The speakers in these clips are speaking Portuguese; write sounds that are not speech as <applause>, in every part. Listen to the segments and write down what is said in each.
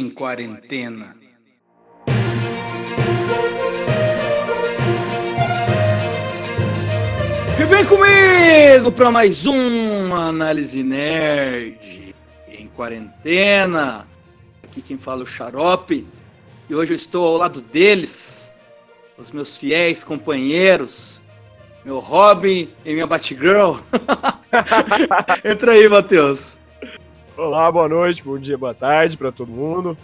em quarentena. E vem comigo para mais uma análise nerd em quarentena. Aqui quem fala é o Xarope e hoje eu estou ao lado deles, os meus fiéis companheiros, meu Robin e minha Batgirl. <laughs> Entra aí, Matheus. Olá, boa noite, bom dia, boa tarde para todo mundo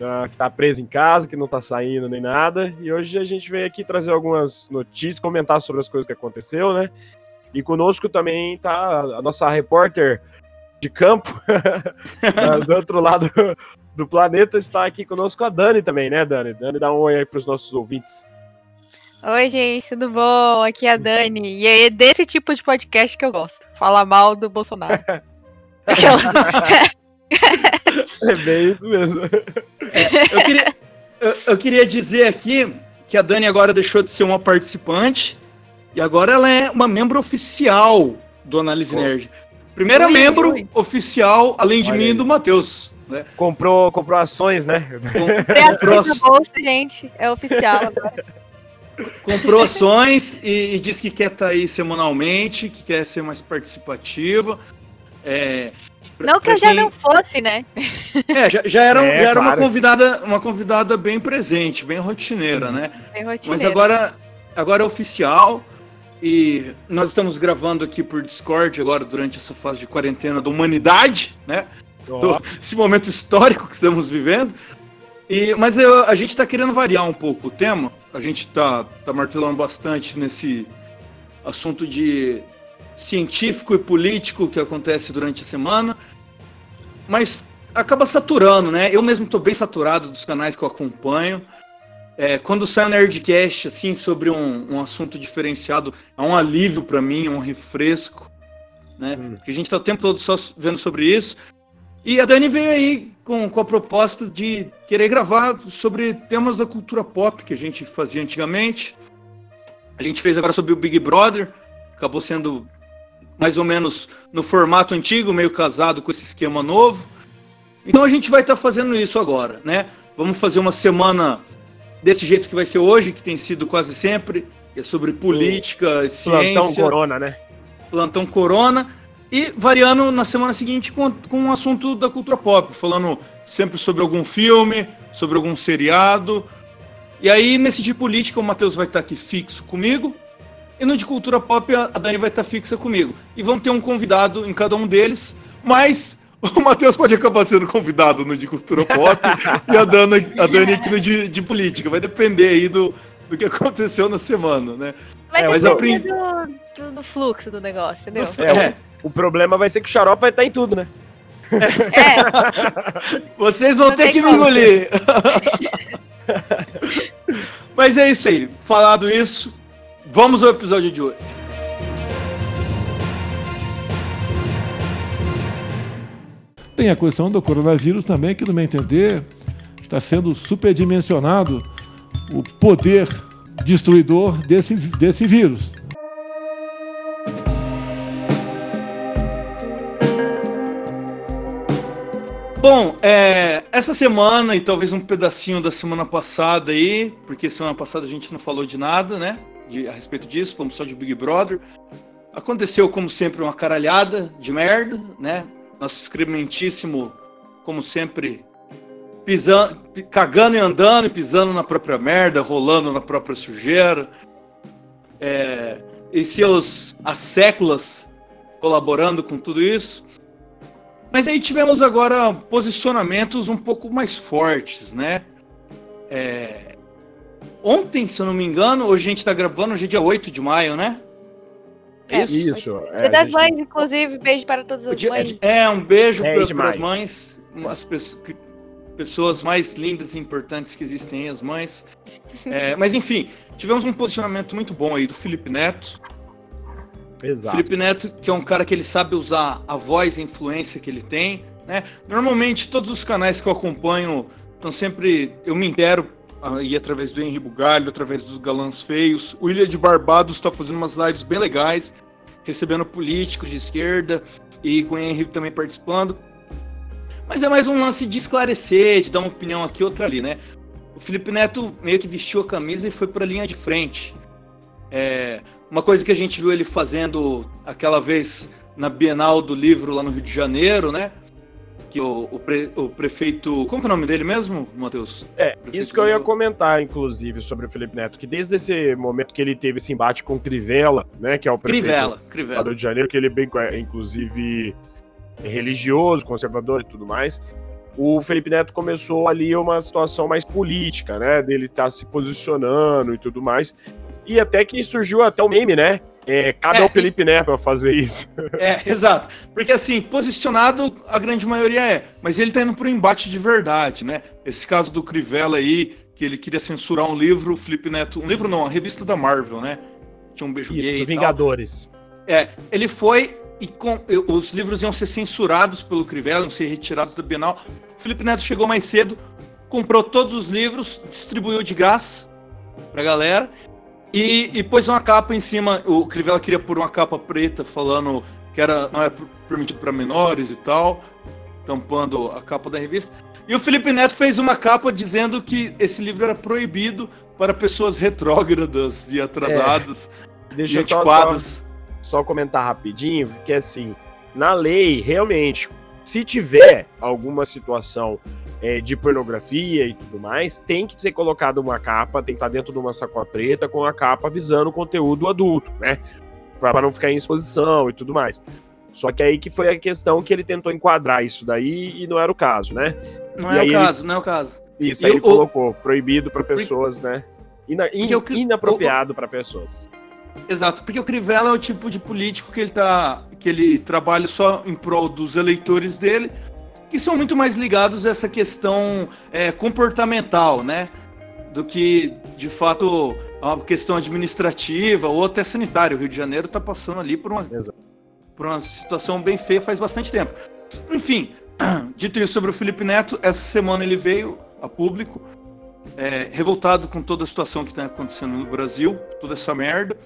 uh, que tá preso em casa, que não tá saindo nem nada. E hoje a gente veio aqui trazer algumas notícias, comentar sobre as coisas que aconteceu, né? E conosco também tá a nossa repórter de campo, <laughs> do outro lado do planeta, está aqui conosco a Dani também, né, Dani? Dani, dá um oi aí pros nossos ouvintes. Oi, gente, tudo bom? Aqui é a Dani. E é desse tipo de podcast que eu gosto. Falar mal do Bolsonaro. <laughs> é bem isso mesmo. É, eu, queria, eu, eu, queria dizer aqui que a Dani agora deixou de ser uma participante e agora ela é uma membro oficial do Análise. Nerd. Primeira membro ui. oficial, além de Olha mim, aí. e do Matheus. Né? Comprou, comprou ações, né? Comprou ações. bolsa, gente. É oficial agora. Comprou ações e, e diz que quer estar tá aí semanalmente, que quer ser mais participativa. É, não que eu já não fosse, né? É, já, já era, é, já era claro. uma, convidada, uma convidada bem presente, bem rotineira, né? Bem rotineira. Mas agora, agora é oficial. E nós estamos gravando aqui por Discord agora durante essa fase de quarentena da humanidade, né? Oh. Do, esse momento histórico que estamos vivendo. E, mas eu, a gente está querendo variar um pouco o tema. A gente está tá martelando bastante nesse assunto de científico e político que acontece durante a semana, mas acaba saturando, né? Eu mesmo estou bem saturado dos canais que eu acompanho. É, quando sai um Nerdcast assim sobre um, um assunto diferenciado, é um alívio para mim, é um refresco, né? Hum. Porque a gente está o tempo todo só vendo sobre isso. E a Dani veio aí com, com a proposta de querer gravar sobre temas da cultura pop que a gente fazia antigamente. A gente fez agora sobre o Big Brother, acabou sendo mais ou menos no formato antigo, meio casado com esse esquema novo. Então a gente vai estar tá fazendo isso agora, né? Vamos fazer uma semana desse jeito que vai ser hoje, que tem sido quase sempre, que é sobre política, o ciência. Plantão Corona, né? Plantão Corona. E variando na semana seguinte com, com um assunto da cultura pop, falando sempre sobre algum filme, sobre algum seriado. E aí, nesse de política, o Matheus vai estar aqui fixo comigo. E no de cultura pop, a Dani vai estar fixa comigo. E vamos ter um convidado em cada um deles, mas <laughs> o Matheus pode acabar sendo convidado no de cultura pop <laughs> e a Dani, a Dani aqui no de, de política. Vai depender aí do, do que aconteceu na semana, né? Vai é, depender do, do, do, fluxo do negócio, entendeu? É, é. O, o, problema vai ser que o xarope vai estar em tudo, né? É. <laughs> Vocês vão Não ter que me engolir. Mas é isso aí. Falado isso, Vamos ao episódio de hoje. Tem a questão do coronavírus também, que no meu entender está sendo superdimensionado o poder destruidor desse, desse vírus. Bom, é, essa semana e talvez um pedacinho da semana passada aí, porque semana passada a gente não falou de nada, né? De, a respeito disso, fomos só de Big Brother. Aconteceu, como sempre, uma caralhada de merda, né? Nosso excrementíssimo, como sempre, pisando, cagando e andando, pisando na própria merda, rolando na própria sujeira. É, e seus as séculas colaborando com tudo isso. Mas aí tivemos agora posicionamentos um pouco mais fortes, né? É, ontem, se eu não me engano, hoje a gente tá gravando, hoje é dia 8 de maio, né? É isso? Isso. É, dia das gente... mães, inclusive, beijo para todas as dia, mães. É, um beijo para as mães, as pessoas, pessoas mais lindas e importantes que existem aí, as mães. É, <laughs> mas enfim, tivemos um posicionamento muito bom aí do Felipe Neto. Exato. Felipe Neto, que é um cara que ele sabe usar a voz e a influência que ele tem, né? Normalmente, todos os canais que eu acompanho estão sempre. Eu me intero aí através do Henri Bugalho, através dos Galãs Feios. O Ilha de Barbados está fazendo umas lives bem legais, recebendo políticos de esquerda e com o Henri também participando. Mas é mais um lance de esclarecer, de dar uma opinião aqui, outra ali, né? O Felipe Neto meio que vestiu a camisa e foi para a linha de frente. É, uma coisa que a gente viu ele fazendo aquela vez na Bienal do Livro lá no Rio de Janeiro, né? Que o, o, pre, o prefeito. Como é o nome dele mesmo, Matheus? É, isso que eu ia comentar, inclusive, sobre o Felipe Neto, que desde esse momento que ele teve esse embate com o Crivella, né? Que é o prefeito Crivella, Crivella. do Rio de Janeiro, que ele é bem, inclusive, religioso, conservador e tudo mais. O Felipe Neto começou ali uma situação mais política, né? Dele estar tá se posicionando e tudo mais. E até que surgiu até o meme, né? É, cabe é, ao Felipe e... Neto a fazer isso. <laughs> É, exato. Porque assim, posicionado a grande maioria é, mas ele tá indo pro embate de verdade, né? Esse caso do Crivella aí, que ele queria censurar um livro, o Felipe Neto. Um livro não, uma revista da Marvel, né? Tinha um beijo isso, gay. Vingadores. Tal. É, ele foi e com, os livros iam ser censurados pelo Crivella, iam ser retirados da Bienal. O Felipe Neto chegou mais cedo, comprou todos os livros, distribuiu de graça pra galera e, e pôs uma capa em cima. O Crivella queria pôr uma capa preta falando que era, não é permitido para menores e tal, tampando a capa da revista. E o Felipe Neto fez uma capa dizendo que esse livro era proibido para pessoas retrógradas e atrasadas é. Deixa e antiquadas. Só, só comentar rapidinho, que assim, na lei, realmente, se tiver alguma situação é, de pornografia e tudo mais, tem que ser colocado uma capa, tem que estar dentro de uma sacola preta com a capa avisando o conteúdo adulto, né? Para não ficar em exposição e tudo mais. Só que aí que foi a questão que ele tentou enquadrar isso daí e não era o caso, né? Não e é o caso, ele... não é o caso. Isso, e aí o... colocou proibido para pessoas, né? Ina... In... Inapropriado para pessoas. Exato, porque o Crivella é o tipo de político que ele tá, que ele trabalha só em prol dos eleitores dele, que são muito mais ligados a essa questão é, comportamental, né? Do que, de fato, uma questão administrativa ou até sanitária. O Rio de Janeiro está passando ali por uma, por uma situação bem feia faz bastante tempo. Enfim, <clears throat> dito isso sobre o Felipe Neto, essa semana ele veio a público, é, revoltado com toda a situação que está acontecendo no Brasil, toda essa merda,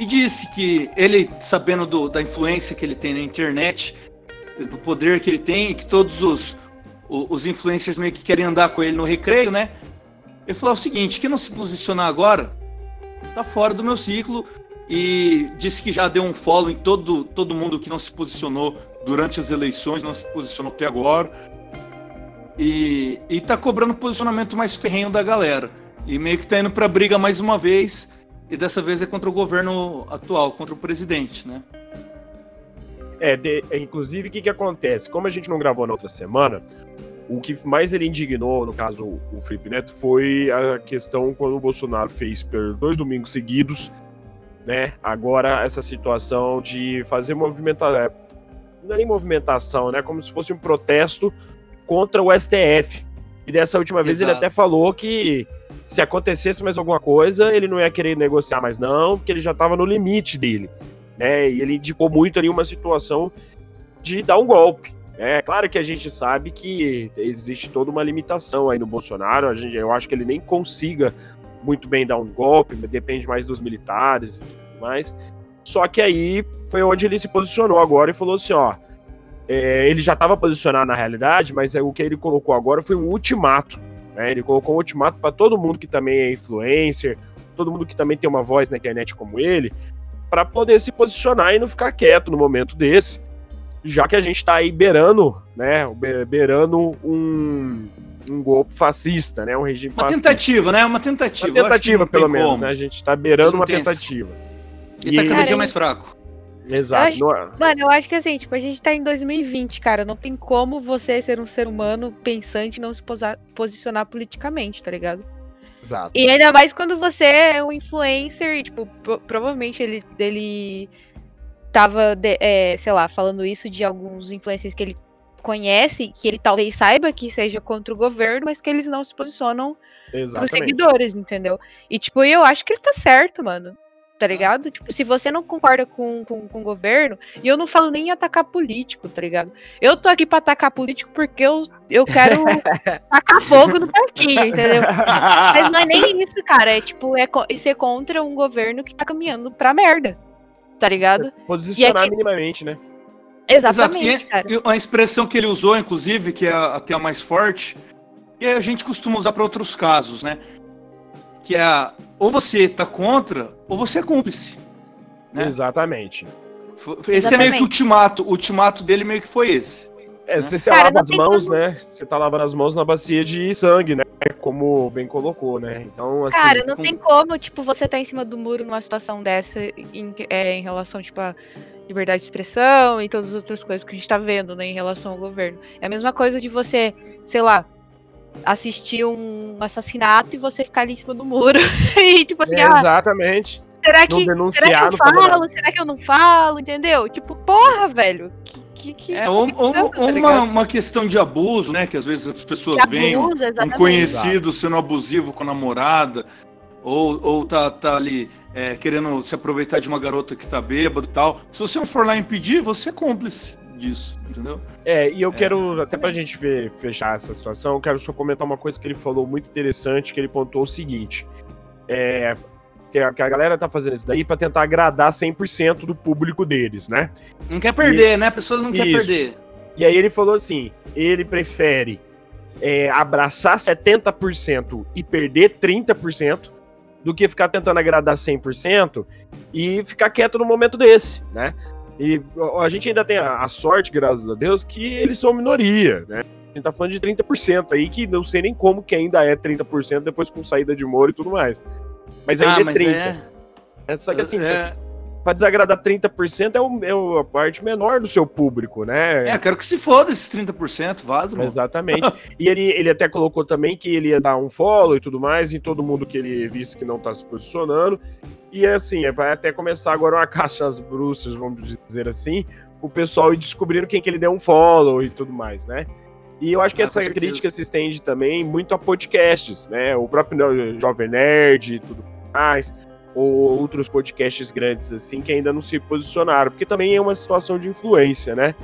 e disse que ele, sabendo do, da influência que ele tem na internet, do poder que ele tem e que todos os, os influencers meio que querem andar com ele no recreio, né? Ele falou o seguinte: quem não se posicionar agora tá fora do meu ciclo e disse que já deu um follow em todo, todo mundo que não se posicionou durante as eleições, não se posicionou até agora. E, e tá cobrando posicionamento mais ferrenho da galera. E meio que tá indo pra briga mais uma vez. E dessa vez é contra o governo atual, contra o presidente, né? É, de, é, inclusive, o que, que acontece? Como a gente não gravou na outra semana, o que mais ele indignou, no caso o Felipe Neto, foi a questão quando o Bolsonaro fez por dois domingos seguidos, né? Agora, essa situação de fazer movimentação. É, não é nem movimentação, né? Como se fosse um protesto contra o STF. E dessa última vez Exato. ele até falou que se acontecesse mais alguma coisa, ele não ia querer negociar mais, não, porque ele já estava no limite dele né? E ele indicou muito ali uma situação de dar um golpe. É claro que a gente sabe que existe toda uma limitação aí no Bolsonaro. A gente, eu acho que ele nem consiga muito bem dar um golpe, depende mais dos militares e tudo mais. Só que aí foi onde ele se posicionou agora e falou assim: ó, é, ele já estava posicionado na realidade, mas é, o que ele colocou agora foi um ultimato. Né? Ele colocou um ultimato para todo mundo que também é influencer, todo mundo que também tem uma voz na internet como ele, para poder se posicionar e não ficar quieto no momento desse, já que a gente está aí beirando, né, beirando um, um golpe fascista, né, um regime uma fascista. tentativa, né, uma tentativa. Uma tentativa, pelo menos, como. né, a gente está beirando uma tentativa. E, tá cada dia mais fraco. Exato. Eu acho, mano, eu acho que assim, tipo, a gente tá em 2020, cara. Não tem como você ser um ser humano pensante e não se posicionar politicamente, tá ligado? Exato. E ainda mais quando você é um influencer e, tipo, provavelmente ele, ele tava, de, é, sei lá, falando isso de alguns influencers que ele conhece, que ele talvez saiba que seja contra o governo, mas que eles não se posicionam Exatamente. pros seguidores, entendeu? E, tipo, eu acho que ele tá certo, mano tá ligado? Tipo, se você não concorda com, com, com o governo, e eu não falo nem em atacar político, tá ligado? Eu tô aqui pra atacar político porque eu, eu quero <laughs> tacar fogo no parquinho, entendeu? Mas não é nem <laughs> isso, cara. É tipo, é ser contra um governo que tá caminhando pra merda. Tá ligado? Posicionar aqui, minimamente, né? Exatamente, Exato. cara. E, e a expressão que ele usou, inclusive, que é até a mais forte, que a gente costuma usar para outros casos, né? Que é a, ou você tá contra, ou você é cúmplice. Né? Exatamente. Esse é meio que o Exatamente. ultimato. O ultimato dele meio que foi esse. É, Né? você, Cara, lava as mãos, como- né? Você tá lavando as mãos na bacia de sangue, né? Como bem colocou, né? Então, assim. Cara, não com- tem como, tipo, você tá em cima do muro numa situação dessa em, é, em relação, tipo, a liberdade de expressão e todas as outras coisas que a gente tá vendo, né, em relação ao governo. É a mesma coisa de você, sei lá, assistir um assassinato e você ficar ali em cima do muro. <laughs> e, tipo assim, é, ah, exatamente. será que, será que eu falo? Será que eu não falo? Entendeu? Tipo, porra, velho. Que, que, que, É, ou, ou- tá uma, uma questão de abuso, né? Que às vezes as pessoas veem abuso, um conhecido sendo abusivo com a namorada, ou, ou tá, tá ali é, querendo se aproveitar de uma garota que tá bêbada e tal. Se você não for lá impedir, você é cúmplice disso, entendeu? É, e eu É. quero, até pra gente ver, fechar essa situação, eu quero só comentar uma coisa que ele falou muito interessante, que ele pontuou o seguinte. É. Que a, galera tá fazendo isso daí pra tentar agradar 100% do público deles, né? Não quer perder, né? A pessoa não quer Isso. perder. E aí ele falou assim: ele prefere é, abraçar 70% e perder 30% do que ficar tentando agradar 100% e ficar quieto no momento desse, né? E a gente ainda tem a, a sorte, graças a Deus, que eles são minoria, né? A gente tá falando de 30% aí, que não sei nem como que ainda é 30% depois com saída de Moro e tudo mais. Mas ainda ah, é mas 30%. é, É, Só que assim, é, pra desagradar 30% é, o, é a parte menor do seu público, né? é, quero que se foda esses 30%, vaza, mano. Exatamente. e ele, ele até colocou também que ele ia dar um follow e tudo mais em todo mundo que ele visse que não tá se posicionando. E assim, vai até começar agora uma caixa às bruxas, vamos dizer assim, o pessoal ir descobrindo quem que ele deu um follow e tudo mais, né? E eu acho que Ah, essa crítica se estende também muito a podcasts, né? O próprio Jovem Nerd e tudo mais, ou outros podcasts grandes assim que ainda não se posicionaram, porque também é uma situação de influência, né?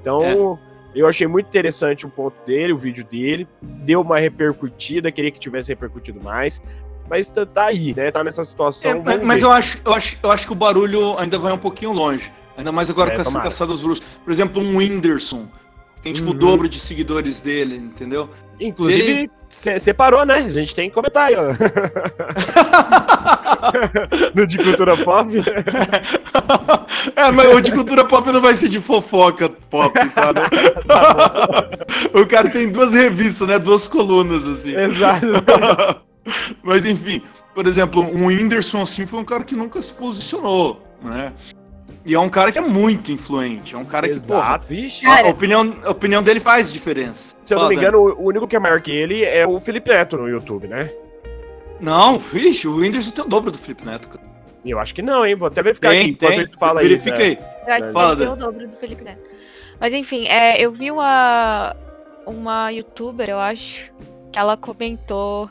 Então, eu achei muito interessante o ponto dele, o vídeo dele, deu uma repercutida, queria que tivesse repercutido mais, mas tá, tá aí, né? Tá nessa situação. É, mas eu acho, eu, acho, eu acho que o barulho ainda vai um pouquinho longe. Ainda mais agora É, com essa caçada dos bruxos. Por exemplo, um Whindersson. Tem tipo o Uhum. dobro de seguidores dele, entendeu? Inclusive, se- separou, né? A gente tem que comentar <laughs> aí, ó. no de cultura pop. <laughs> é, mas o de cultura pop não vai ser de fofoca pop, tá? né? <laughs> o cara tem duas revistas, né? Duas colunas, assim. Exato. <laughs> Mas enfim, por exemplo, um Whindersson assim foi um cara que nunca se posicionou, né? E é um cara que é muito influente, é um cara que, porra, Exato, vixe. a Cara, opinião, a opinião dele faz diferença. Se eu não me engano, o único que é maior que ele é o Felipe Neto no YouTube, né? Não, vixe, o Whindersson tem o dobro do Felipe Neto. cara. Eu acho que não, hein? Vou até verificar aqui Tem, enquanto tem. ele fala aí. né? Verifiquei. Eu acho que Fala, ele tem o dobro do Felipe Neto. Mas enfim, é, eu vi uma, uma youtuber, eu acho, que ela comentou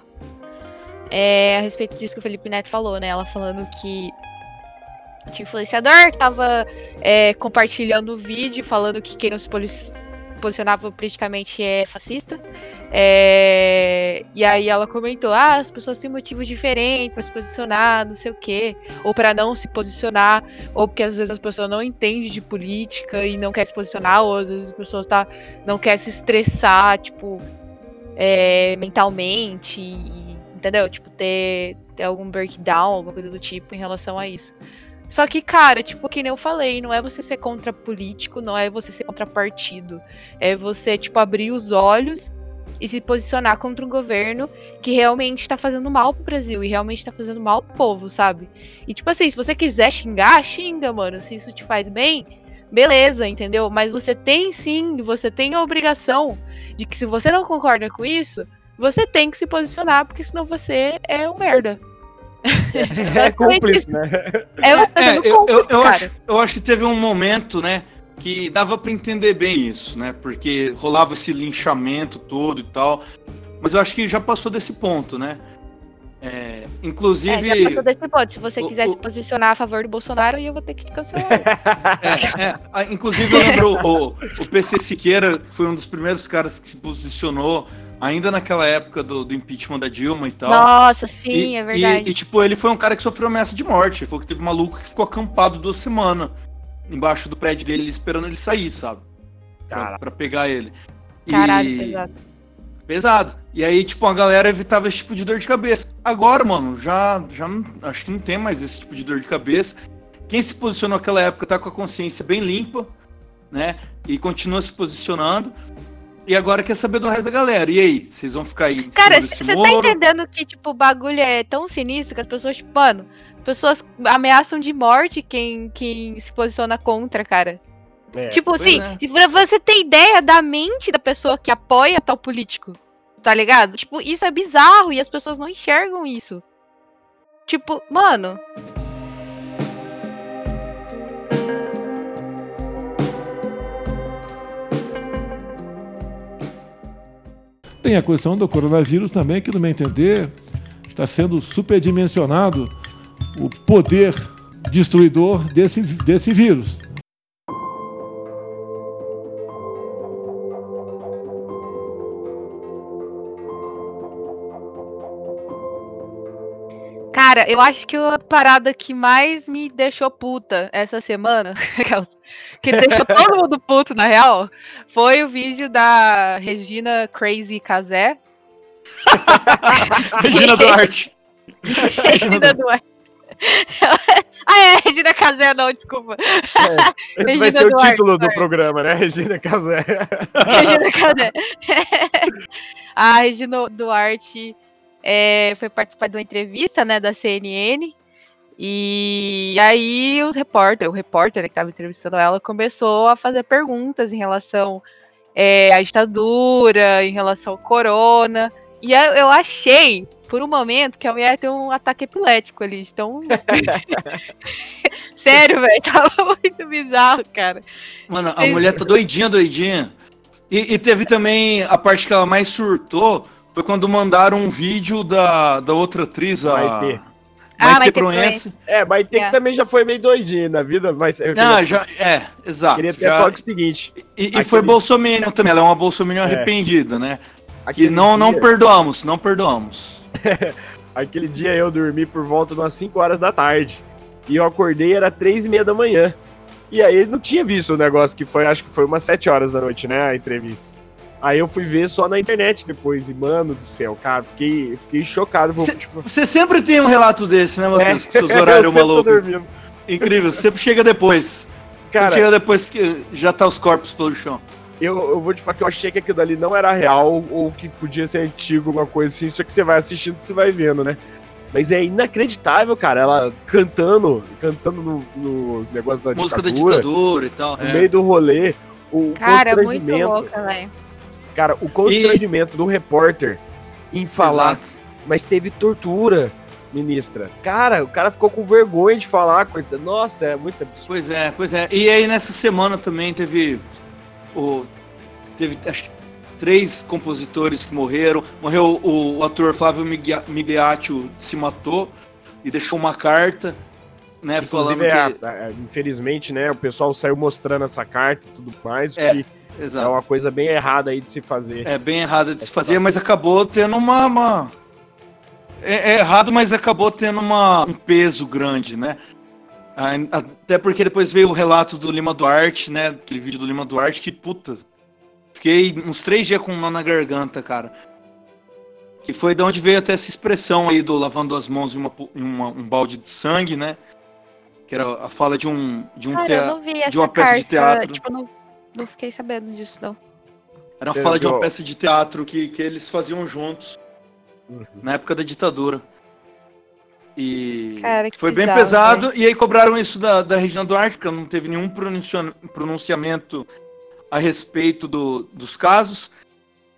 é, a respeito disso que o Felipe Neto falou, né? Ela falando que tinha influenciador que tava é, compartilhando o vídeo, falando que quem não se posicionava politicamente é fascista. É, e aí ela comentou: ah, as pessoas têm motivos diferentes pra se posicionar, não sei o quê, ou pra não se posicionar ou porque às vezes as pessoas não entendem de política e não quer se posicionar, ou às vezes as pessoas tá, não quer se estressar, tipo, é, mentalmente, entendeu? Tipo, ter, ter algum breakdown, alguma coisa do tipo em relação a isso. Só que, cara, tipo, que nem eu falei, não é você ser contra político, não é você ser contra partido. É você, tipo, abrir os olhos e se posicionar contra um governo que realmente tá fazendo mal pro Brasil e realmente tá fazendo mal pro povo, sabe? E tipo assim, se você quiser xingar, xinga, mano. Se isso te faz bem, beleza, entendeu? Mas você tem sim, você tem a obrigação de que se você não concorda com isso, você tem que se posicionar, porque senão você é um merda. <laughs> É cúmplice, né? É, É, eu, eu, cúmplice, eu, cara. acho, eu acho que teve um momento, né, que dava pra entender bem isso, né, porque rolava esse linchamento todo e tal, mas eu acho que já passou desse ponto, né. É, É, inclusive, já passou desse ponto. Se você o- quiser o- se posicionar a favor do Bolsonaro, eu vou ter que cancelar. <laughs> é, é, inclusive eu lembro o, o PC Siqueira foi um dos primeiros caras que se posicionou ainda naquela época do, do impeachment da Dilma e tal. Nossa, sim, e, é verdade. E, e, tipo, ele foi um cara que sofreu ameaça de morte. Foi que teve um maluco que ficou acampado duas semanas embaixo do prédio dele esperando ele sair, sabe? Pra, pra pegar ele. Caralho, E- pesado. Pesado. E aí, tipo, a galera evitava esse tipo de dor de cabeça. Agora, mano, já, já não, acho que não tem mais esse tipo de dor de cabeça. Quem se posicionou naquela época tá com a consciência bem limpa, né? E continua se posicionando. E agora quer saber do resto da galera. E aí, vocês vão ficar aí Cara, você tá entendendo que, tipo, o bagulho é tão sinistro que as pessoas, tipo, mano, pessoas ameaçam de morte quem, quem se posiciona contra, cara. É, tipo assim, é. pra você ter ideia da mente da pessoa que apoia tal político, tá ligado? Tipo, isso é bizarro e as pessoas não enxergam isso. Tipo, mano, Tem a questão do coronavírus também, que, no meu entender, está sendo superdimensionado o poder destruidor desse, desse vírus. cara, eu acho que a parada que mais me deixou puta essa semana, <laughs> que deixou todo mundo puto, na real, foi o vídeo da Regina Crazy Casé. <laughs> Regina Duarte. <laughs> Regina Duarte. ah, é, Regina Casé, não, desculpa. Esse vai Regina ser o Duarte, título do sorry. programa, né? Regina Casé. Regina Casé. <laughs> a Regina Duarte é, foi participar de uma entrevista, né, da CNN. E aí os repórter, o repórter né, que estava entrevistando ela começou a fazer perguntas em relação é, à ditadura, em relação ao corona. E eu, eu achei, por um momento, que a mulher tem um ataque epilético ali. Então. <laughs> Sério, velho, tava muito bizarro, cara. Mano, a mulher tá doidinha, doidinha. E, e teve também a parte que ela mais surtou, foi quando mandaram um vídeo da, da outra atriz, a Maitê. Ah, Maitê Proença. É, mas tem É. que também já foi meio doidinho na vida, mas Não, queria, já, é, exato. queria até já- falar o seguinte. e, e aquele- foi Bolsominion também, ela é uma Bolsominion É. arrependida, né? Que aquele não, não dia- perdoamos, não perdoamos. <laughs> Aquele dia eu dormi por volta de umas 5 horas da tarde. E eu acordei, era 3 e meia da manhã. E aí não tinha visto o negócio que foi, acho que foi umas 7 horas da noite, né? A entrevista. Aí eu fui ver só na internet depois. E, mano do céu, cara, fiquei, fiquei chocado. Cê- Tipo, Você sempre tem um relato desse, né, Matheus? Com seus <laughs> eu horários sempre tô malucos. dormindo. Incrível, sempre chega depois. Cara, sempre chega depois que já tá os corpos pelo chão. eu, eu vou te falar que eu achei que aquilo dali não era real ou que podia ser antigo, alguma coisa assim. Só que você vai assistindo, você vai vendo, né? Mas é inacreditável, cara. Ela cantando, cantando no, no negócio da Música da ditadura, ditadura e tal. no é. meio do rolê. O Cara, muito louca, velho. Cara, o constrangimento do repórter em falar, Exato. mas teve tortura, ministra. Cara, o cara ficou com vergonha de falar, coitado. Nossa, é muito absurdo. Pois é, pois é. E aí nessa semana também teve o teve acho que três compositores que morreram. Morreu o, o ator Flávio Migliaccio se matou e deixou uma carta, né, falando Inclusive, que é, é, infelizmente, né, o pessoal saiu mostrando essa carta e tudo mais, É, que é exato. uma coisa bem errada aí de se fazer. É bem errado de se fazer, mas acabou tendo uma. uma- É, é errado, mas acabou tendo uma, um peso grande, né? Até porque depois veio o relato do Lima Duarte, né? Aquele vídeo do Lima Duarte, que puta. Fiquei uns três dias com um nó na garganta, cara. Que foi de onde veio até essa expressão aí do lavando as mãos em, uma em uma- um balde de sangue, né? Que era a fala de um, de um Cara, tea- eu não vi essa uma peça de carta, teatro. Tipo, não, não fiquei sabendo disso, não. Era uma fala de uma peça de teatro que, que eles faziam juntos. Uhum. na época da ditadura. E Cara, que foi bem bizarro, pesado. E aí cobraram isso da, da Regina Duarte, porque não teve nenhum pronunciam- pronunciamento a respeito do- dos casos.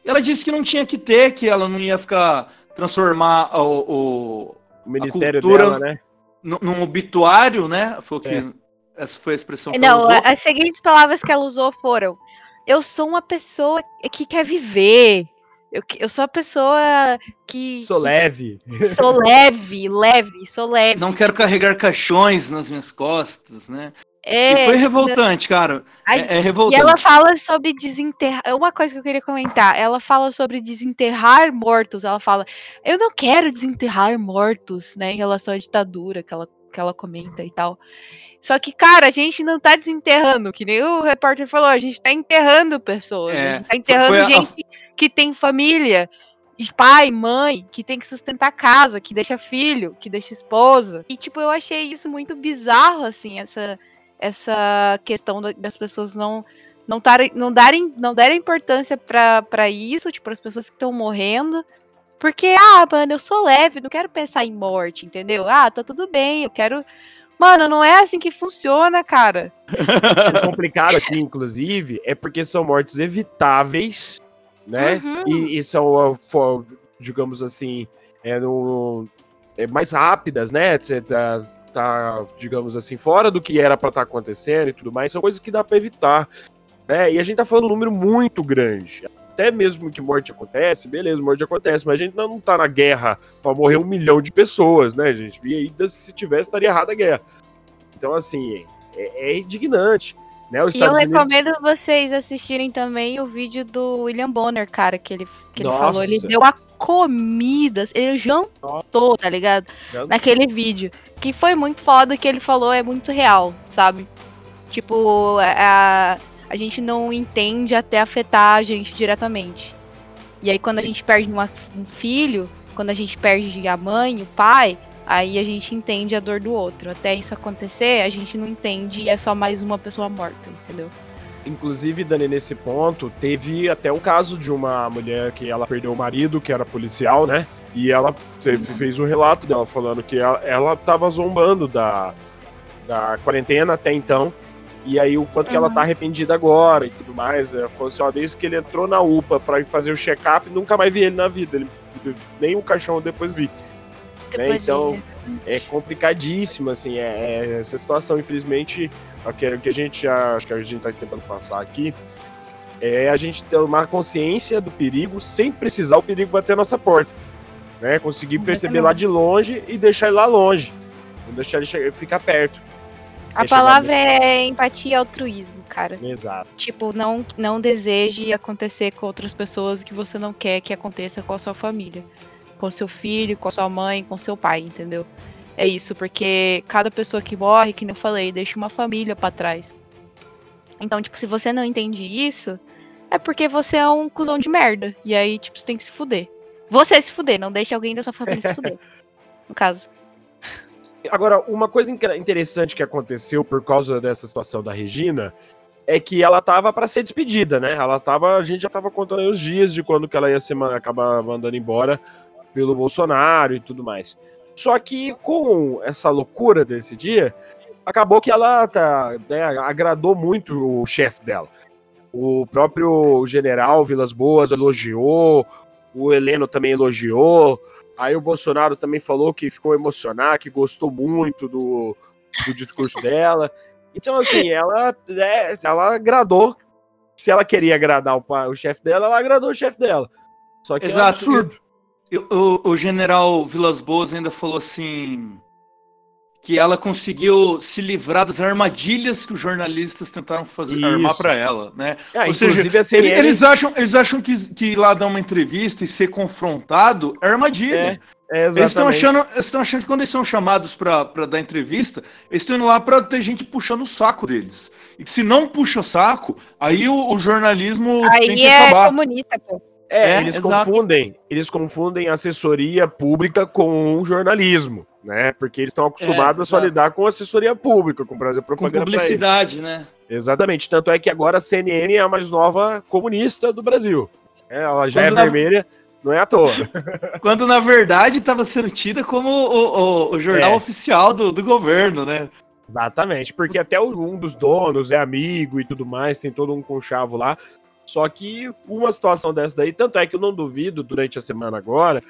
E ela disse que não tinha que ter, que ela não ia ficar transformar o, o- O ministério cultura- dela, né? nu- num obituário, né? Foi o que É. essa foi a expressão que ela Não, usou. as seguintes palavras que ela usou foram: Eu sou uma pessoa que quer viver. Eu, eu sou uma pessoa que. Sou leve. que sou leve, <laughs> leve, sou leve. Não quero carregar caixões nas minhas costas, né? É, e foi revoltante, cara. É, é E revoltante. ela fala sobre desenterrar. Uma coisa que eu queria comentar. Ela fala sobre desenterrar mortos. Ela fala: Eu não quero desenterrar mortos, né? Em relação à ditadura que ela, que ela comenta e tal. Só que, cara, a gente não tá desenterrando, que nem o repórter falou, a gente tá enterrando pessoas. É, a gente tá enterrando a- gente que tem família, e pai, mãe, que tem que sustentar casa, que deixa filho, que deixa esposa. E, tipo, eu achei isso muito bizarro, assim, essa, essa questão da- das pessoas não. Não, tarem, não, darem, não darem importância pra isso, tipo, as pessoas que estão morrendo. Porque, ah, mano, eu sou leve, não quero pensar em morte, entendeu? Ah, tá tudo bem, eu quero. Mano, não é assim que funciona, cara. O complicado aqui, inclusive, é porque são mortes evitáveis, né? Uhum. E, e são, ah, digamos assim, é, no, é mais rápidas, né? Você tá, tá, digamos assim, fora do que era pra estar acontecendo e tudo mais. São coisas que dá pra evitar, né? E a gente tá falando um número muito grande. Até mesmo que morte acontece, beleza, morte acontece, mas a gente não tá na guerra pra morrer um milhão de pessoas, né, gente? E ainda se tivesse, estaria errada a guerra. Então, assim, é, é indignante. Né? E eu Estados Unidos- recomendo vocês assistirem também o vídeo do William Bonner, cara, que ele, que ele falou. Ele deu uma comida, ele jantou, tá ligado? Já- Naquele vídeo. Que foi muito foda, que ele falou é muito real, sabe? Tipo, a, a gente não entende até afetar a gente diretamente. E aí quando a gente perde uma- um filho, quando a gente perde a mãe, o pai, aí a gente entende a dor do outro. Até isso acontecer, a gente não entende e é só mais uma pessoa morta, entendeu? Inclusive, Dani, nesse ponto, teve até um caso de uma mulher que ela perdeu o marido, que era policial, né? E ela teve- fez um relato dela falando que ela, ela tava zombando da, da quarentena até então. E aí, o quanto que ela Uhum. tá arrependida agora e tudo mais. Ela falou assim: ó, desde que ele entrou na UPA pra ir fazer o check-up, nunca mais vi ele na vida. Ele, nem o caixão eu depois vi. Depois então, vi, né? é complicadíssimo, assim, é, é essa situação, infelizmente, o que, que a gente acho que a gente tá tentando passar aqui é a gente tomar consciência do perigo sem precisar o perigo bater a nossa porta. Né? Conseguir perceber lá de longe e deixar ele lá longe. Não deixar ele chegar, ficar perto. A palavra é empatia e altruísmo, cara. Exato. Tipo, não, não deseje acontecer com outras pessoas o que você não quer que aconteça com a sua família. Com seu filho, com a sua mãe, com seu pai, entendeu? É isso, porque cada pessoa que morre, que eu falei, deixa uma família pra trás. Então, tipo, se você não entende isso, é porque você é um cuzão de merda. E aí, tipo, você tem que se fuder. Você se fuder, não deixe alguém da sua família se fuder. <laughs> No caso. Agora, uma coisa inter- interessante que aconteceu por causa dessa situação da Regina é que ela tava para ser despedida, né? Ela tava, a gente já tava contando os dias de quando que ela ia ser acabar mandando embora pelo Bolsonaro e tudo mais. Só que com essa loucura desse dia, acabou que ela tá, né, agradou muito o chefe dela. O próprio general Vilas Boas elogiou, o Heleno também elogiou, Aí o Bolsonaro também falou que ficou emocionado, que gostou muito do, do discurso dela. Então, assim, ela, é, ela agradou. Se ela queria agradar o, o chefe dela, ela agradou o chefe dela. Só que é um Exato. absurdo. O, o general Vilas Boas ainda falou assim que ela conseguiu se livrar das armadilhas que os jornalistas tentaram fazer Isso. armar para ela, né? Ah, Ou seja, inclusive a CNN, Eles acham, eles acham que, que ir lá dar uma entrevista e ser confrontado é armadilha. É, é, Eles estão achando, eles estão achando que quando eles são chamados pra pra dar entrevista, eles estão indo lá pra ter gente puxando o saco deles. E que se não puxa o saco, aí o, o jornalismo tem Aí que é acabar. comunista, pô. É, É, eles exato. confundem, eles confundem assessoria pública com jornalismo, né? Porque eles estão acostumados a só lidar com assessoria pública, com Com propaganda eles. publicidade, né? Exatamente. Tanto é que agora a CNN é a mais nova comunista do Brasil. É, ela já Quando é na- vermelha, não é à toa. <laughs> Quando na verdade estava sendo tida como o, o- o jornal É. oficial do, do governo, né? Exatamente, porque até um dos donos é amigo e tudo mais, tem todo um conchavo lá. Só que uma situação dessa daí, tanto é que eu não duvido, durante a semana agora,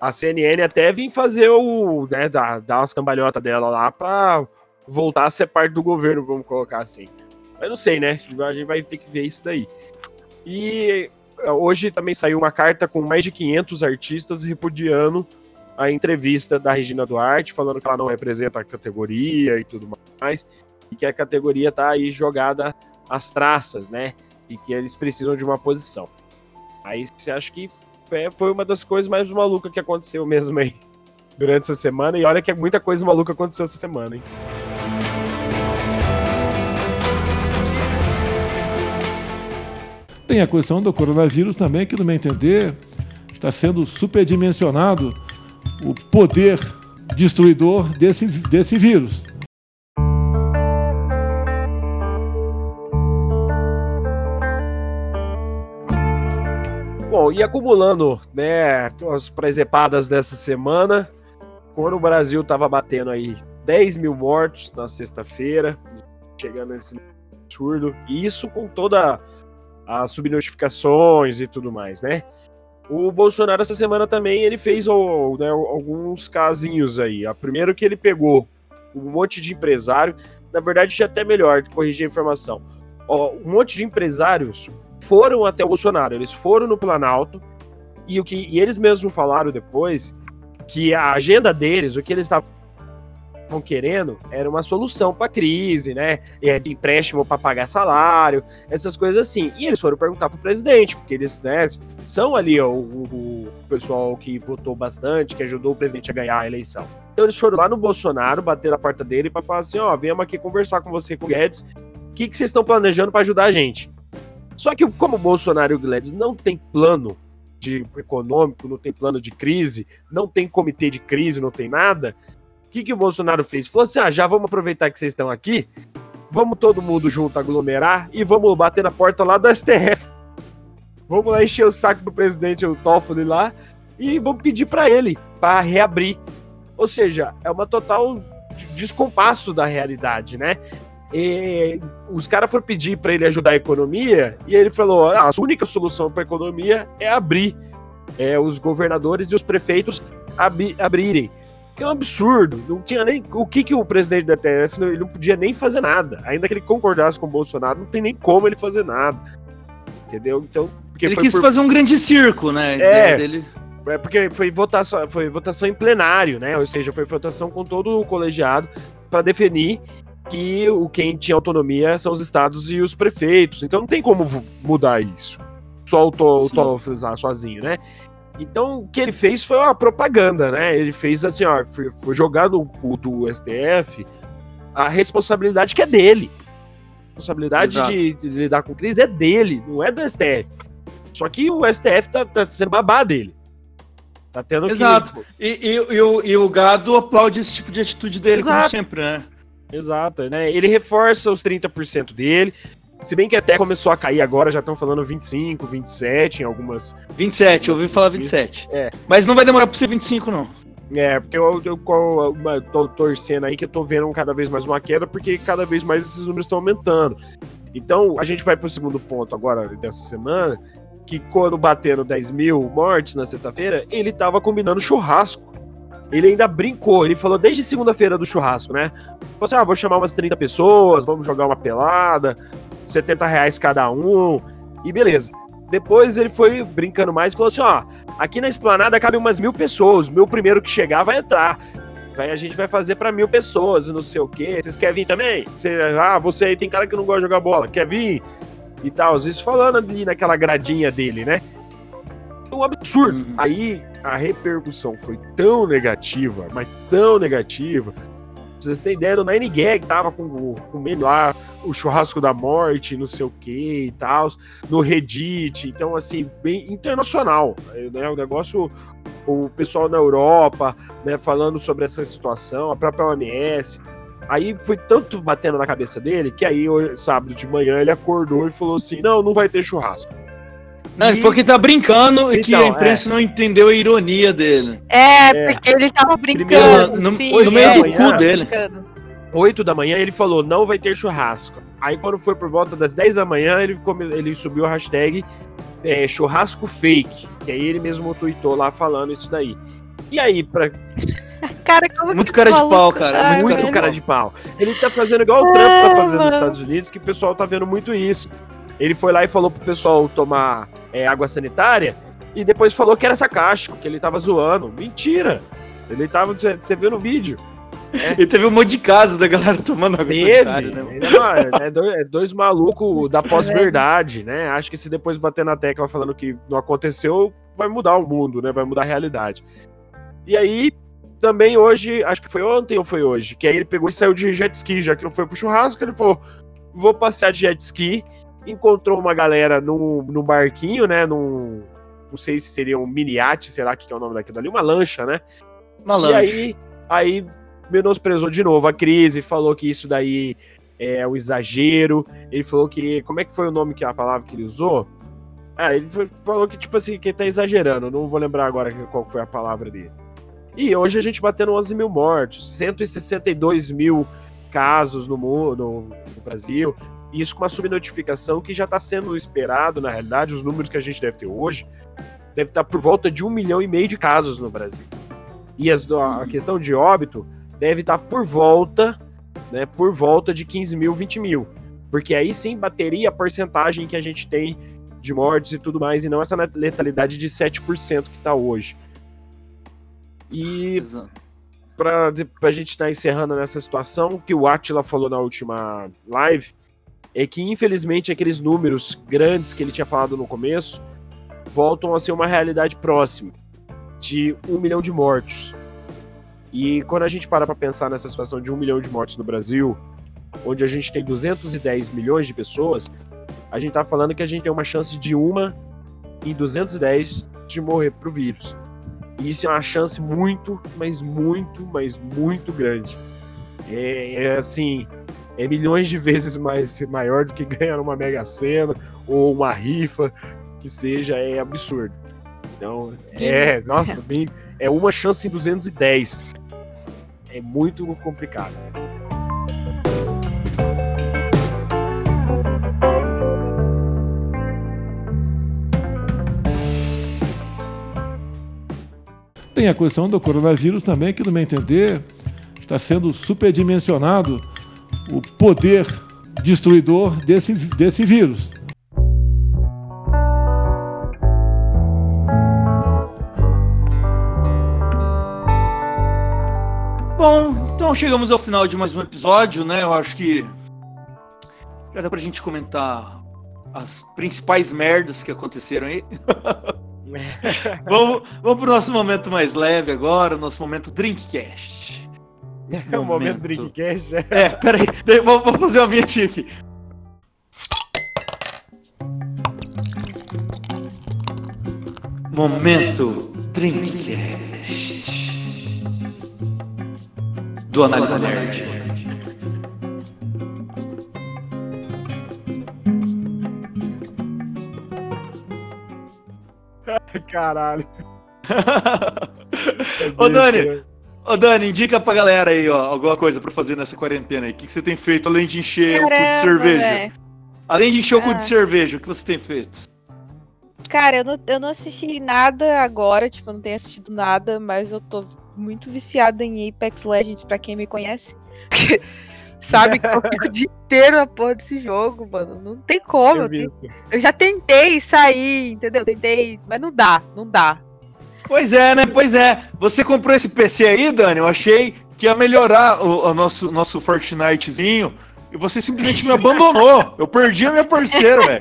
a CNN até vir fazer o. né, dar, dar umas cambalhotas dela lá pra voltar a ser parte do governo, vamos colocar assim. Mas não sei, né? A gente vai ter que ver isso daí. E eh, hoje também saiu uma carta com mais de 500 artistas repudiando a entrevista da Regina Duarte, falando que ela não representa a categoria e tudo mais, e que a categoria tá aí jogada às traças, né? E que eles precisam de uma posição. Aí você acha que é, foi uma das coisas mais malucas que aconteceu mesmo aí durante essa semana. E olha que muita coisa maluca aconteceu essa semana, hein? Tem a questão do coronavírus também, que, no meu entender, está sendo superdimensionado o poder destruidor desse, desse vírus. Bom, e acumulando, né, as presepadas dessa semana, quando o Brasil tava batendo aí 10 mil mortos na sexta-feira, chegando nesse absurdo, e isso com toda as subnotificações e tudo mais, né? O Bolsonaro essa semana também ele fez né, alguns casinhos aí. A primeiro que ele pegou um monte de empresário, na verdade já até melhor corrigir a informação. Ó, um monte de empresários foram até o Bolsonaro, eles foram no Planalto e o que e eles mesmos falaram depois que a agenda deles, o que eles estavam querendo era uma solução para a crise, né? É, de empréstimo para pagar salário, essas coisas assim. E eles foram perguntar para o presidente, porque eles né, são ali o, o, pessoal que votou bastante, que ajudou o presidente a ganhar a eleição. Então eles foram lá no Bolsonaro, bater na porta dele para falar assim: ó, viemos aqui conversar com você, com o Guedes, o que, que vocês estão planejando para ajudar a gente? Só que como o Bolsonaro e o Guedes não tem plano de econômico, não tem plano de crise, não tem comitê de crise, não tem nada, o que, que o Bolsonaro fez? Falou assim: ah, já vamos aproveitar que vocês estão aqui, vamos todo mundo junto aglomerar e vamos bater na porta lá do STF. Vamos lá encher o saco do presidente, o Toffoli lá, e vamos pedir para ele para reabrir. Ou seja, é uma total descompasso da realidade, né? E os caras foram pedir para ele ajudar a economia e ele falou: ah, a única solução para a economia é abrir. É, os governadores e os prefeitos abri abrirem que é um absurdo. Não tinha nem. O que, que o presidente da TF ele não podia nem fazer nada. Ainda que ele concordasse com o Bolsonaro, não tem nem como ele fazer nada. Entendeu? Então. ele quis por... fazer um grande circo, né? É. Dele. É porque foi votação, foi votação em plenário, né? Ou seja, foi votação com todo o colegiado para definir que o quem tinha autonomia são os estados e os prefeitos. Então não tem como mudar isso. Só o Toffoli sozinho, né? Então, o que ele fez foi uma propaganda, né? Ele fez assim, ó, foi, foi jogar no cu do STF a responsabilidade que é dele. A responsabilidade de, de, lidar com crise é dele, não é do STF. Só que o STF tá, tá sendo babá dele. Tá tendo Exato. Que... E, e, e, o, e o gado aplaude esse tipo de atitude dele, Exato. como sempre, né? Exato, né? Ele reforça os 30% dele, se bem que até começou a cair agora, já estão falando 25, 27 em algumas. 27, eu ouvi falar 27. É. Mas não vai demorar para ser 25, não. É, porque eu, eu, eu, tô torcendo aí que eu tô vendo cada vez mais uma queda, porque cada vez mais esses números estão aumentando. Então, a gente vai pro segundo ponto agora dessa semana, que quando batendo 10 mil mortes na sexta-feira, ele tava combinando churrasco. Ele ainda brincou, ele falou desde segunda-feira do churrasco, né? Falou assim: ah, vou chamar umas 30 pessoas, vamos jogar uma pelada, 70 reais cada um, e beleza. Depois ele foi brincando mais e falou assim: ó, aqui na esplanada cabe umas mil pessoas, o meu primeiro que chegar vai entrar. Vai, a gente vai fazer para mil pessoas, não sei o quê. Vocês querem vir também? Você, ah, você aí tem cara que não gosta de jogar bola, quer vir? E tal, às vezes falando ali naquela gradinha dele, né? Um absurdo. Uhum. Aí a repercussão foi tão negativa, mas tão negativa, vocês têm ideia do Nine Gag tava com, com meme lá, o churrasco da morte, não sei o que e tal, no Reddit, então assim, bem internacional, né? O negócio, o pessoal na Europa, né, falando sobre essa situação, a própria OMS. Aí foi tanto batendo na cabeça dele que aí, sábado de manhã, ele acordou e falou assim: não, não vai ter churrasco. Não, ele falou que tá brincando então, e que a então, imprensa é. não entendeu a ironia dele. É, é. porque ele tava brincando. no, no, meio do cu dele. 8 da manhã ele falou, não vai ter churrasco. Aí quando foi por volta das 10 da manhã, ele, ele subiu a hashtag é, churrasco fake. Que aí ele mesmo tweetou lá falando isso daí. E aí, pra. <laughs> Cara, como muito cara de pau, cara. muito, muito cara de pau. Ele tá fazendo igual o Trump tá fazendo nos Estados Unidos, que o pessoal tá vendo muito isso. Ele foi lá e falou pro pessoal tomar é, água sanitária e depois falou que era sarcástico, que ele tava zoando. Mentira! Ele tava. Você viu no vídeo. É. E teve um monte de casos da galera tomando água teve, sanitária, né? É, é, dois, é dois malucos da <laughs> pós-verdade, né? Acho que se depois bater na tecla falando que não aconteceu, vai mudar o mundo, né? Vai mudar a realidade. E aí, também hoje, acho que foi ontem ou foi hoje, que aí ele pegou e saiu de jet ski, já que não foi pro churrasco, ele falou: vou passear de jet ski encontrou uma galera num, num barquinho, né? Num. Não sei se seria um mini iate, sei lá o que é o nome daquilo ali, uma lancha, né? Uma E lancha. aí, aí menosprezou de novo a crise, falou que isso daí é um exagero. Ele falou que. Como é que foi o nome que a palavra que ele usou? Ah, ele falou que, tipo assim, que ele tá exagerando. Não vou lembrar agora qual foi a palavra dele. E hoje a gente batendo 11 mil mortos, 162 mil casos no mundo, no, no Brasil. Isso com uma subnotificação que já está sendo esperado, na realidade, os números que a gente deve ter hoje, deve estar por volta de um milhão e meio de casos no Brasil. E as- a a questão de óbito deve estar por volta, né, por volta de 15 mil, 20 mil. Porque aí sim bateria a porcentagem que a gente tem de mortes e tudo mais, e não essa letalidade de 7% que está hoje. E pra, pra gente estar encerrando nessa situação, o que o Atila falou na última live é que, infelizmente, aqueles números grandes que ele tinha falado no começo voltam a ser uma realidade próxima de um milhão de mortos. E quando a gente para pra pensar nessa situação de um milhão de mortos no Brasil, onde a gente tem 210 milhões de pessoas, a gente tá falando que a gente tem uma chance de uma em 210 de morrer pro vírus. E isso é uma chance muito, mas muito, mas muito grande. É, é assim, é milhões de vezes mais maior do que ganhar uma Mega Sena ou uma rifa, que seja, é absurdo. Então, é, nossa, bem, é uma chance em 210. É muito complicado. Tem a questão do coronavírus também, que, no meu entender, está sendo superdimensionado o poder destruidor desse, desse vírus. Bom, então chegamos ao final de mais um episódio, né? Eu acho que já dá pra gente comentar as principais merdas que aconteceram aí. <laughs> vamos, vamos pro nosso momento mais leve agora, nosso momento Drinkcast. É o momento Drinkcast. é. É, peraí, vou, vou fazer uma vinhetinha aqui. Momento Drinkcast. Do Análise Nerd. <laughs> Caralho. <laughs> Ô Dani, ô Dani, indica pra galera aí, ó, alguma coisa pra fazer nessa quarentena aí. O que, que você tem feito além de encher o cu de Caramba, cerveja? velho. Além de encher o cu Ah. de cerveja, o que você tem feito? Cara, eu não, eu não assisti nada agora, tipo, eu não tenho assistido nada, mas eu tô muito viciada em Apex Legends, pra quem me conhece. <laughs> Sabe que eu fico o dia inteiro na porra desse jogo, mano. Não tem como. Eu eu já tentei sair, entendeu? Tentei, mas não dá, não dá. Pois é, né? Pois é. Você comprou esse PC aí, Dani? Eu achei que ia melhorar o, o nosso, nosso Fortnitezinho. E você simplesmente me abandonou. Eu perdi a minha parceira, velho.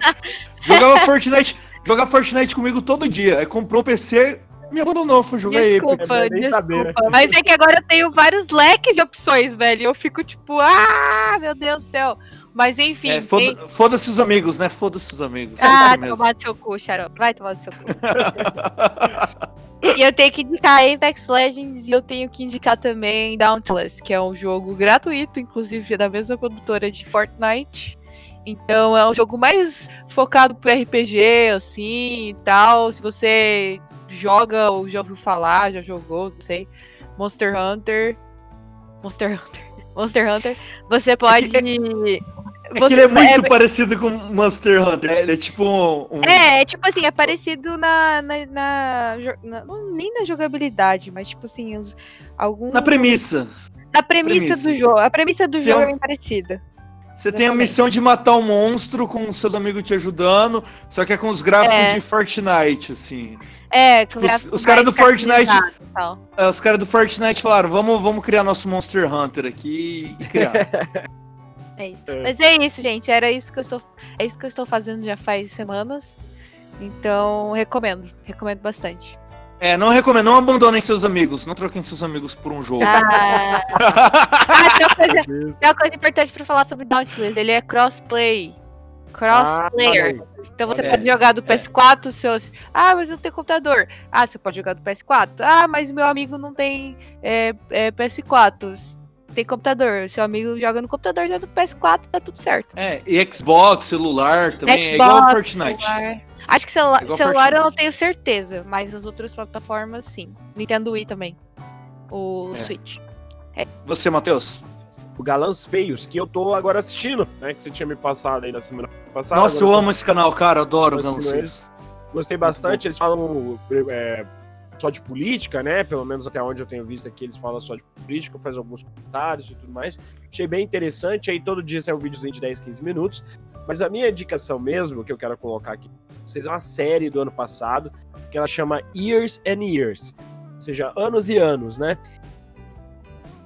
Jogava Fortnite, jogava Fortnite comigo todo dia. Aí comprou o PC me abandonou. Foi jogar. Desculpa, nem desculpa. saber, né? Mas é que agora eu tenho vários leques de opções, velho. Eu fico tipo, ah, meu Deus do céu. Mas enfim. É, tem- foda- Foda-se os amigos, né? Foda-se os amigos. É Ah, mesmo. tomar no seu cu, Xarope. Vai tomar no seu cu. <laughs> E eu tenho que indicar Apex Legends e eu tenho que indicar também Dauntless, que é um jogo gratuito, inclusive da mesma produtora de Fortnite. Então é um jogo mais focado pro RPG, assim, e tal. Se você joga ou já ouviu falar, já jogou, não sei, Monster Hunter. Monster Hunter. <laughs> Monster Hunter, você pode. <laughs> É que você- ele é muito parecido com Monster Hunter. Ele é tipo um. um- É, é tipo assim, é parecido na. na, na- na- nem na jogabilidade, mas tipo assim, os, algum. Na premissa. na premissa, premissa. do jogo. A premissa do Se jogo é é bem parecida. Você tem a missão de matar um monstro com seus amigos te ajudando, só que é com os gráficos É. de Fortnite, assim. É, com Tipo, os- os cara mais do Fortnite-. É, Os caras do Fortnite falaram, vamos, vamos criar nosso Monster Hunter aqui e criar. <laughs> É isso. É. Mas é isso, gente. Era isso que eu estou. É isso que eu estou fazendo já faz semanas. Então, recomendo. Recomendo bastante. é, não recomendo, não abandonem seus amigos, não troquem seus amigos por um jogo. Ah, <laughs> ah, tem, uma coisa, tem uma coisa importante pra falar sobre Dauntless. Ele é crossplay Crossplayer. Ah, Então você É, pode jogar do PS4, seus. Ah, mas eu tenho computador. Ah, você pode jogar do PS4. Ah, mas meu amigo não tem é, é, PS4. Tem computador. Seu amigo joga no computador, joga no PS4, tá tudo certo. É, e Xbox, celular também, é igual Fortnite. celular. Acho que celular, É celular eu não Fortnite. tenho certeza, mas as outras plataformas sim. Nintendo Wii também. O É. Switch. Você, Matheus? o Galãs Feios, que eu tô agora assistindo, né? Que você tinha me passado aí na semana passada. Nossa, agora eu tô- amo esse canal, cara. Adoro o assistindo Galancias. Gostei bastante, eles falam é, só de política, né? Pelo menos até onde eu tenho visto aqui, eles falam só de política, faz alguns comentários e tudo mais. Achei bem interessante, aí todo dia sai um videozinho de 10, 15 minutos. Mas a minha indicação mesmo, que eu quero colocar aqui pra vocês, é uma série do ano passado, que ela chama Years and Years. Ou seja, anos e anos, né?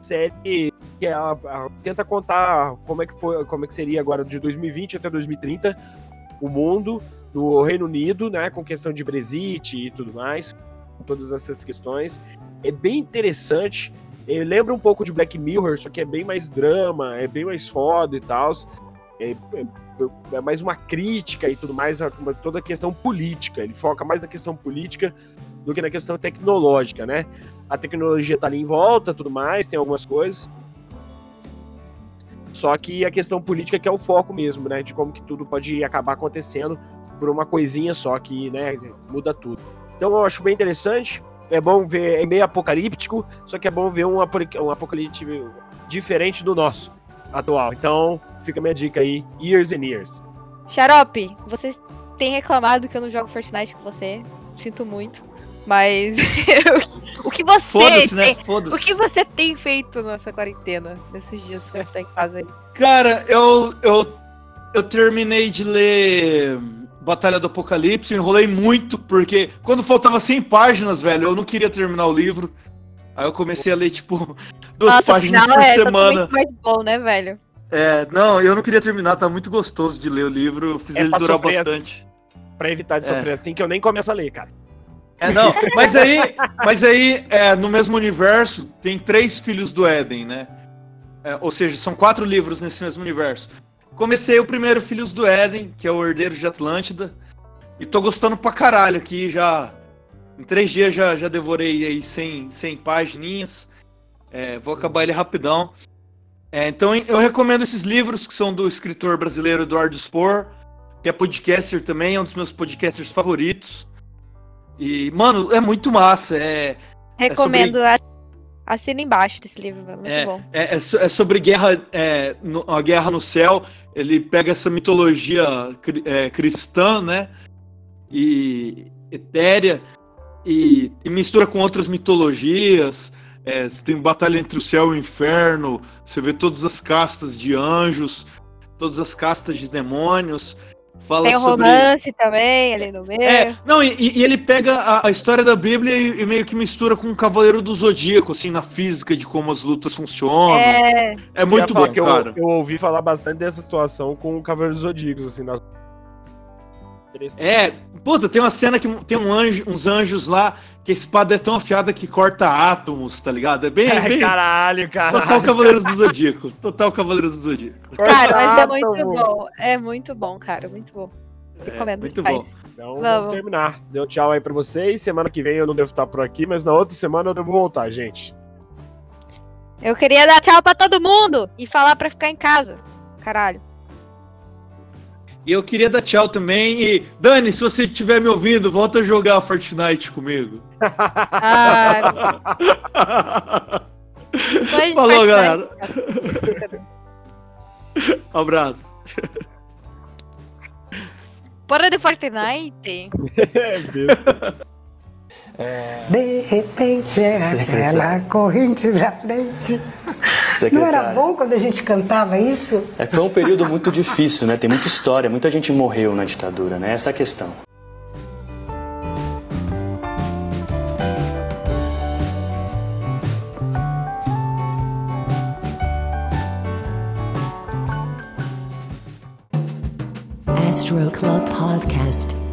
Série que ela, ela tenta contar como é que foi, como é que seria agora de 2020 até 2030 o mundo do Reino Unido, né, com questão de Brexit e tudo mais, todas essas questões. É bem interessante. Ele lembra um pouco de Black Mirror, só que é bem mais drama, é bem mais foda e tal. É, é- é mais uma crítica e tudo mais, a toda a questão política. Ele foca mais na questão política do que na questão tecnológica, né? A tecnologia tá ali em volta, tudo mais, tem algumas coisas. Só que a questão política que é o foco mesmo, né? De como que tudo pode acabar acontecendo por uma coisinha só que, né, muda tudo. Então eu acho bem interessante. É bom ver, é meio apocalíptico, só que é bom ver um, apo- um apocalipse diferente do nosso atual. Então, fica a minha dica aí, Years and Years. Xarope, você tem reclamado que eu não jogo Fortnite com você. Sinto muito. Mas <laughs> o que você Foda-se, né? Foda-se. o que você tem feito nessa quarentena, nesses dias que você tá em casa aí? Cara, eu, eu, eu terminei de ler Batalha do Apocalipse, eu enrolei muito, porque quando faltava 100 páginas, velho, eu não queria terminar o livro. Aí eu comecei a ler, tipo, <laughs> duas Nossa, páginas final por é semana. totalmente mais bom, né, velho? É, não, eu não queria terminar, tá muito gostoso de ler o livro, eu fiz É ele durar bastante. Pra evitar de É. sofrer assim, que eu nem começo a ler, cara. É, não, mas aí, mas aí é, no mesmo universo, tem três filhos do Éden, né? É, ou seja, são quatro livros nesse mesmo universo. Comecei o primeiro Filhos do Éden, que é o Herdeiro de Atlântida, e tô gostando pra caralho aqui, já... Em três dias já, já devorei aí 100, 100 páginas. É, vou acabar ele rapidão. É, então eu recomendo esses livros que são do escritor brasileiro Eduardo Spor, que é podcaster também, é um dos meus podcasters favoritos. E, mano, é muito massa. É, Recomendo. a- Assina embaixo desse livro. Muito bom. é, é é sobre guerra, é, no- a guerra no céu. Ele pega essa mitologia é, cristã, né? E etérea, e, e mistura com outras mitologias. É, você tem batalha entre o céu e o inferno. Você vê todas as castas de anjos, todas as castas de demônios. Fala Tem o sobre. romance também ali no meio. É, não, e, e ele pega a, a história da Bíblia e, e meio que mistura com o Cavaleiro do Zodíaco, assim, na física de como as lutas funcionam. É, É, muito bom, que eu, cara. eu ouvi falar bastante dessa situação com o Cavaleiro dos Zodíacos, assim, nas... É, puta, tem uma cena que tem um anjo, uns anjos lá que a espada é tão afiada que corta átomos, tá ligado? É bem, é Ai, bem caralho, total caralho. Cavaleiros do Zodíaco. Total Cavaleiros do Zodíaco. cara, mas é muito bom. É muito bom, cara. Muito bom. Recomendo muito demais. Então, Vamos. vamos terminar. Deu tchau aí pra vocês. Semana que vem eu não devo estar por aqui, mas na outra semana eu devo voltar, gente. Eu queria dar tchau pra todo mundo e falar pra ficar em casa. Caralho. E eu queria dar tchau também. E, Dani, se você estiver me ouvindo, volta a jogar Fortnite comigo. Ah, <laughs> Falou, galera. <laughs> Abraço. Porra de Fortnite. <laughs> É mesmo. De repente é aquela corrente da frente. Não era bom quando a gente cantava isso? É foi um período muito difícil, né? Tem muita história, muita gente morreu na ditadura, né? Essa é a questão. Astro Club Podcast.